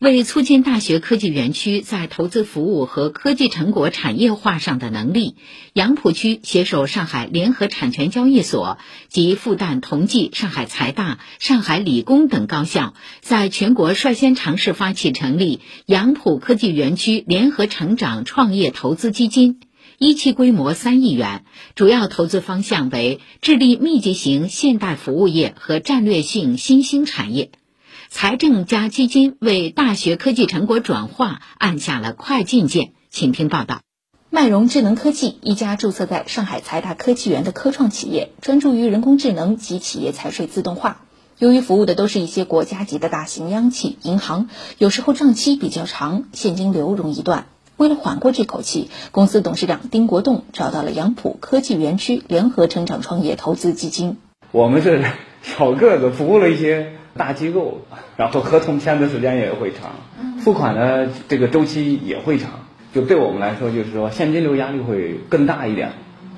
为促进大学科技园区在投资服务和科技成果产业化上的能力，杨浦区携手上海联合产权交易所及复旦、同济、上海财大、上海理工等高校，在全国率先尝试发起成立杨浦科技园区联合成长创业投资基金，一期规模三亿元，主要投资方向为智力密集型现代服务业和战略性新兴产业。财政加基金为大学科技成果转化按下了快进键，请听报道。麦融智能科技一家注册在上海财大科技园的科创企业，专注于人工智能及企业财税自动化。由于服务的都是一些国家级的大型央企、银行，有时候账期比较长，现金流容易断。为了缓过这口气，公司董事长丁国栋找到了杨浦科技园区联合成长创业投资基金。我们是 小个子，服务了一些。大机构，然后合同签的时间也会长，付款的这个周期也会长，就对我们来说，就是说现金流压力会更大一点，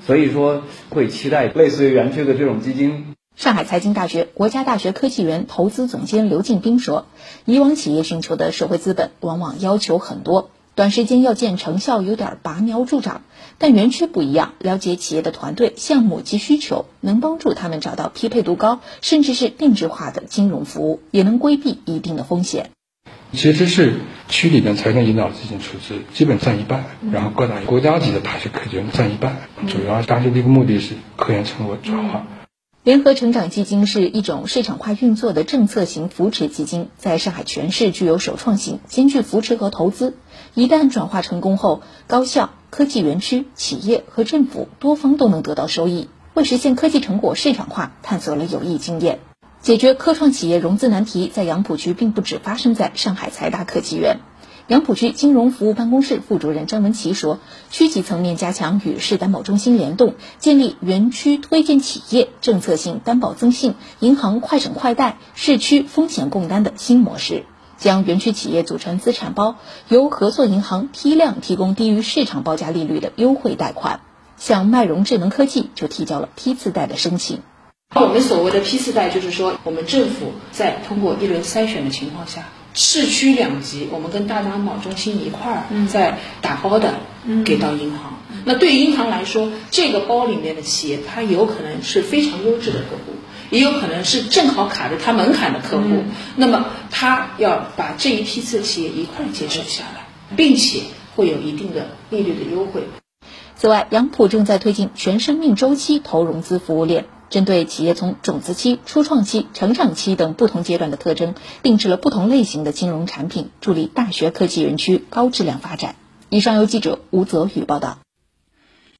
所以说会期待类似于园区的这种基金。上海财经大学国家大学科技园投资总监刘进兵说：“以往企业寻求的社会资本往往要求很多。”短时间要见成效有点拔苗助长，但园区不一样，了解企业的团队、项目及需求，能帮助他们找到匹配度高，甚至是定制化的金融服务，也能规避一定的风险。其实是区里面财政引导资金出资基本占一半，然后各大国家级的大学科技园占一半，主要达成的一个目的是科研成果转化。联合成长基金是一种市场化运作的政策型扶持基金，在上海全市具有首创性，兼具扶持和投资。一旦转化成功后，高校、科技园区、企业和政府多方都能得到收益，为实现科技成果市场化探索了有益经验。解决科创企业融资难题，在杨浦区并不只发生在上海财大科技园。杨浦区金融服务办公室副主任张文琪说：“区级层面加强与市担保中心联动，建立园区推荐企业、政策性担保增信、银行快审快贷、市区风险共担的新模式，将园区企业组成资产包，由合作银行批量提供低于市场报价利率的优惠贷款。像迈融智能科技就提交了批次贷的申请。我们所谓的批次贷，就是说我们政府在通过一轮筛选的情况下。”市区两级，我们跟大担保中心一块儿在打包的，给到银行。那对于银行来说，这个包里面的企业，它有可能是非常优质的客户，也有可能是正好卡着它门槛的客户。那么，它要把这一批次企业一块儿接手下来，并且会有一定的利率的优惠。此外，杨浦正在推进全生命周期投融资服务链。针对企业从种子期、初创期、成长期等不同阶段的特征，定制了不同类型的金融产品，助力大学科技园区高质量发展。以上由记者吴泽宇报道。